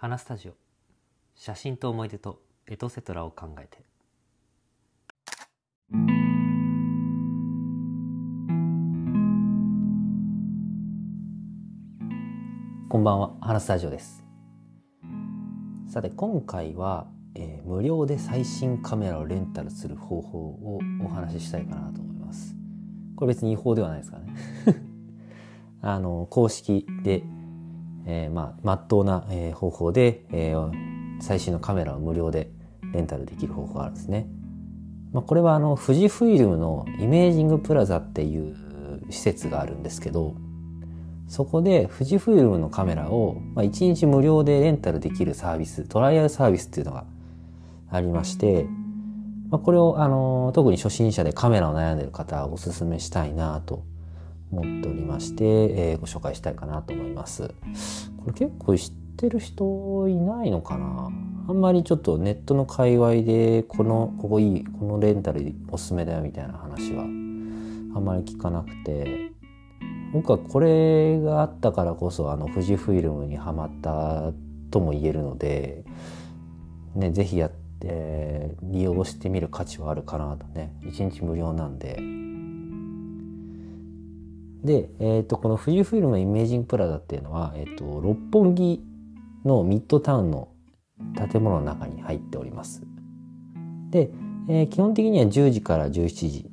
花スタジオ。写真と思い出とエトセトラを考えて。こんばんは。花スタジオです。さて今回は、えー無料で最新カメラをレンタルする方法をお話ししたいかなと思います。これ別に違法ではないですからね。あの公式でえーまあ、真っ当な、え方法で、え最新のカメラを無料でレンタルできる方法があるんですね。まあ、これはあの富士フイルムのイメージングプラザっていう施設があるんですけどそこで富士フイルムのカメラを、まあ、1日無料でレンタルできるサービストライアルサービスっていうのがありまして、まあ、これをあの特に初心者でカメラを悩んでる方はおすすめしたいなと思っておりまして、えーご紹介したいかなと思います。これ結構知ってる人いないのかな？あんまりちょっとネットの界隈でこのここいいこのレンタルおすすめだよみたいな話はあんまり聞かなくて僕はこれがあったからこそあの富士フイルムにはまったとも言えるので、ね、ぜひやって利用してみる価値はあるかなとね1日無料なんで。で、えー、とこの富士フイルムのイメージングプラザっていうのは、えー、と六本木のミッドタウンの建物の中に入っております。で、えー基本的には10時から17時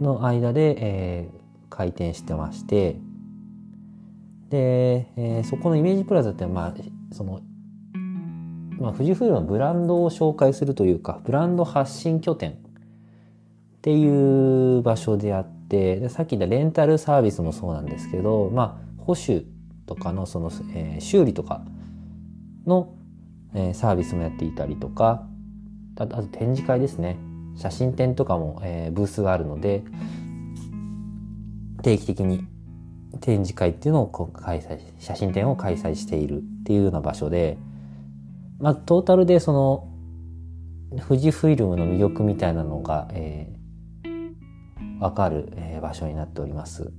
の間で、えー開店してましてで、えーそこのイメージプラザってまあそのまあ、富士フイルムのブランドを紹介するというかブランド発信拠点っていう場所であってでさっき言ったレンタルサービスもそうなんですけど、まあ、保守とかのその、えー修理とかの、えーサービスもやっていたりとかああと展示会ですね。写真展とかも、えーブースがあるので定期的に展示会っていうのをこう開催写真展を開催しているっていうような場所で、まあ、トータルでその富士フイルムの魅力みたいなのが、えーわかる、え場所になっております。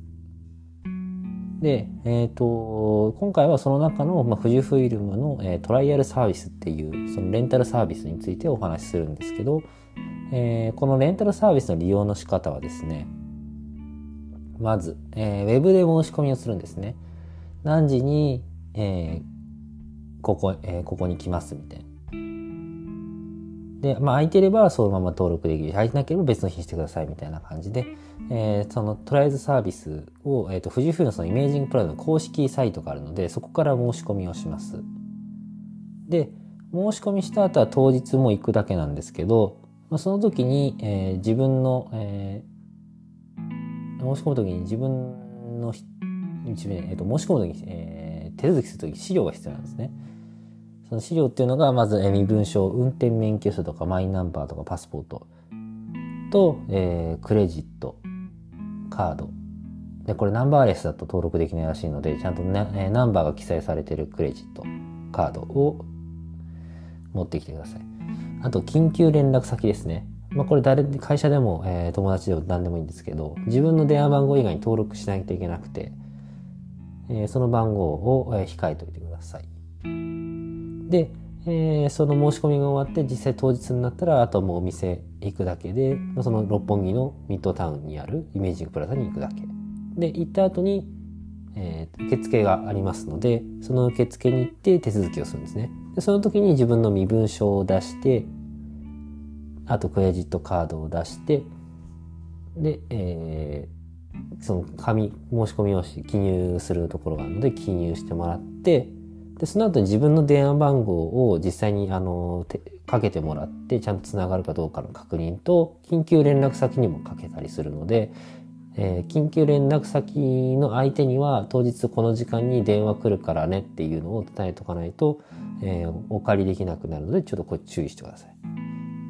で、えっ、と、今回はその中の、まあ、富士フイルムの、えトライアルサービスっていう、そのレンタルサービスについてお話しするんですけど、えーこのレンタルサービスの利用の仕方はですね、まず、えーウェブで申し込みをするんですね。何時に、えーここ、えーここに来ますみたいな。で、まあ、空いてればそのまま登録できる。空いてなければ別の日にしてくださいみたいな感じで、えーそのトライアルサービスを、えー、と富士フイルムのそのイメージングプラザの公式サイトがあるので、そこから申し込みをします。で、申し込みした後は当日も行くだけなんですけど、まあ、その時に、えー自分の、えー申し込む時に自分のひ自分、えー、と申し込む時に、えー手続きする時資料が必要なんですね。その資料っていうのがまず身分証運転免許証とかマイナンバーとかパスポートと、えークレジットカード。でこれナンバーレスだと登録できないらしいのでちゃんと、ねえナンバーが記載されてるクレジットカードを持ってきてください。あと緊急連絡先ですね。まあ、これ誰会社でも、えー友達でも何でもいいんですけど自分の電話番号以外に登録しないといけなくて、えーその番号を、えー控えておいてください。で、えーその申し込みが終わって実際当日になったらあとはもうお店行くだけでその六本木のミッドタウンにあるイメージングプラザに行くだけ。で行った後に、えー受付がありますのでその受付に行って手続きをするんですね。でその時に自分の身分証を出してあとクレジットカードを出してで、えーその紙申し込み用紙記入するところがあるので記入してもらってでその後に自分の電話番号を実際にあのかけてもらってちゃんとつながるかどうかの確認と緊急連絡先にもかけたりするので、えー緊急連絡先の相手には当日この時間に電話来るからねっていうのを伝えとかないと、えーお借りできなくなるのでちょっとこれ注意してください。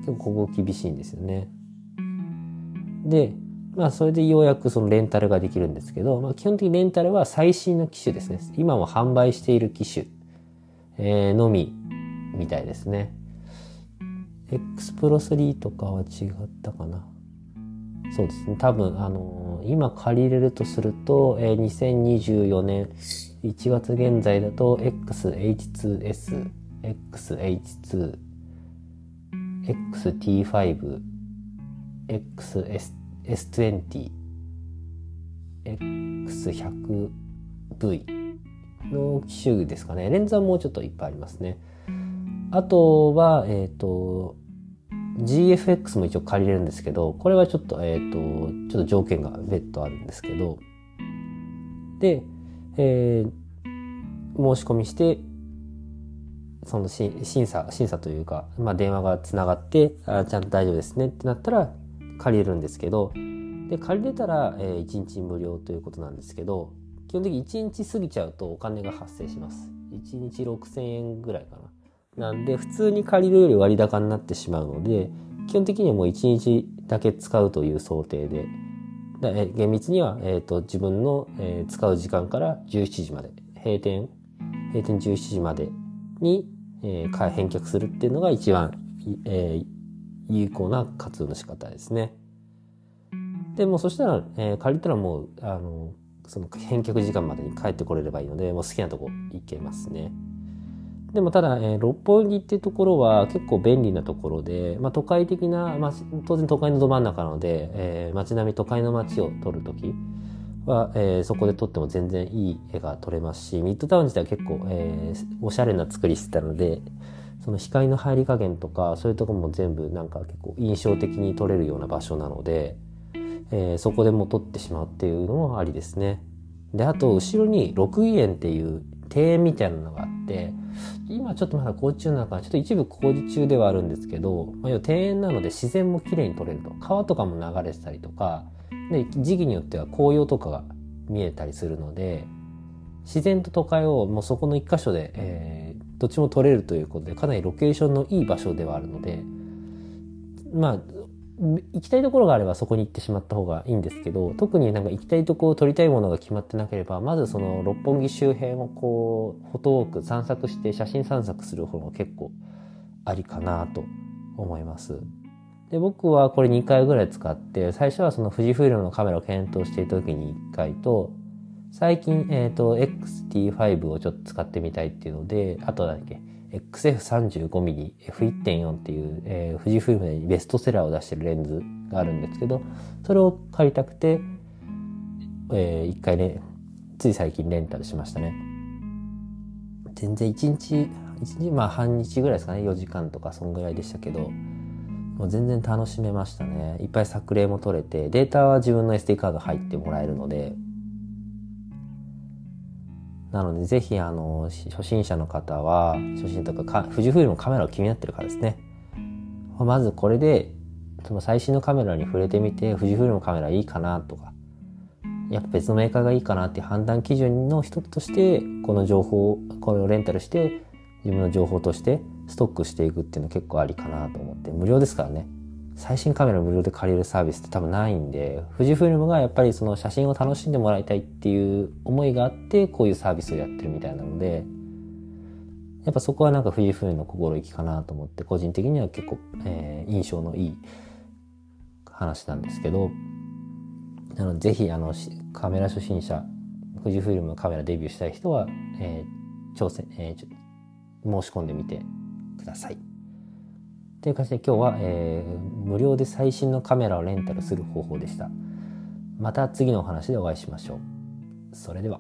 結構ここ厳しいんですよね。で、まあそれでようやくそのレンタルができるんですけど、まあ、基本的にレンタルは最新の機種ですね。今も販売している機種、えーのみみたいですね。X Pro 3とかは違ったかな。そうですね。多分、あのの今借りれるとすると、えー、2024年1月現在だと XH2S、XH2、XT5、XS20、X100V の機種ですかね。レンズはもうちょっといっぱいありますね。あとは、えっ、ー、と、GFX も一応借りれるんですけど、これはちょっと、えっ、ー、と、ちょっと条件が別途あるんですけど、で、えー、申し込みして、その審査、審査というか、まあ電話がつながって、あちゃんと大丈夫ですねってなったら借りれるんですけど、で、借りれたら、えー、1日無料ということなんですけど、基本的に1日過ぎちゃうとお金が発生します。1日6000円ぐらいかな。なんで、普通に借りるより割高になってしまうので、基本的にはもう1日だけ使うという想定で、え厳密には、えーと、自分の、えー、使う時間から17時まで、閉店、閉店17時までに、えー、返却するっていうのが一番、えー、有効な活動の仕方ですね。でもそしたら、えー、借りたらもう、あの、その返却時間までに帰ってこれればいいので、もう好きなとこ行けますね。でもただ、えー、六本木っていうところは結構便利なところで、まあ、都会的な、まあ、当然都会のど真ん中なので、えー、街並み都会の街を撮るときは、えー、そこで撮っても全然いい絵が撮れますしミッドタウン自体は結構、えー、おしゃれな作りしてたのでその光の入り加減とかそういうとこも全部なんか結構印象的に撮れるような場所なので、えー、そこでも撮ってしまうっていうのもありですね。であと後ろに六義園っていう庭園みたいなのがあって今ちょっとまだ工事中なのかな。ちょっと一部工事中ではあるんですけど、まあ、要は庭園なので自然もきれいに撮れると。川とかも流れてたりとか。で時期によっては紅葉とかが見えたりするので自然と都会をもうそこの一箇所で、えー、どっちも撮れるということでかなりロケーションのいい場所ではあるのでまあ行きたいところがあればそこに行ってしまった方がいいんですけど特になんか行きたいところ撮りたいものが決まってなければまずその六本木周辺をこうフォトウォーク散策して写真散策する方が結構ありかなと思います。で僕はこれ2回ぐらい使って最初はその富士フイルムのカメラを検討していた時に1回と最近、えっ、ー、と XT5 をちょっと使ってみたいっていうのであとだっけ？XF35mm F1.4 っていう、えー、富士フイルムでベストセラーを出してるレンズがあるんですけどそれを借りたくて、えー、一回ねつい最近レンタルしましたね。全然1日1日まあ半日ぐらいですかね。4時間とかそんぐらいでしたけどもう全然楽しめましたね。いっぱい作例も取れてデータは自分の SD カード入ってもらえるのでなので、ぜひ、あの、初心者の方は、初心とかか、富士フイルムカメラを気になってるからですね。まずこれで、その最新のカメラに触れてみて、富士フイルムカメラいいかなとか、やっぱ別のメーカーがいいかなって判断基準の一つとして、この情報、これをレンタルして、自分の情報としてストックしていくっていうの結構ありかなと思って、無料ですからね。最新カメラ無料で借りるサービスって多分ないんで、富士フイルムがやっぱりその写真を楽しんでもらいたいっていう思いがあって、こういうサービスをやってるみたいなので、やっぱそこはなんか富士フイルムの心意気かなと思って、個人的には結構、えー、印象のいい話なんですけど、なのぜひあのカメラ初心者、富士フイルムカメラデビューしたい人は、えー、挑戦、えー、申し込んでみてください。という感じで今日は、えー、無料で最新のカメラをレンタルする方法でした。また次のお話でお会いしましょう。それでは。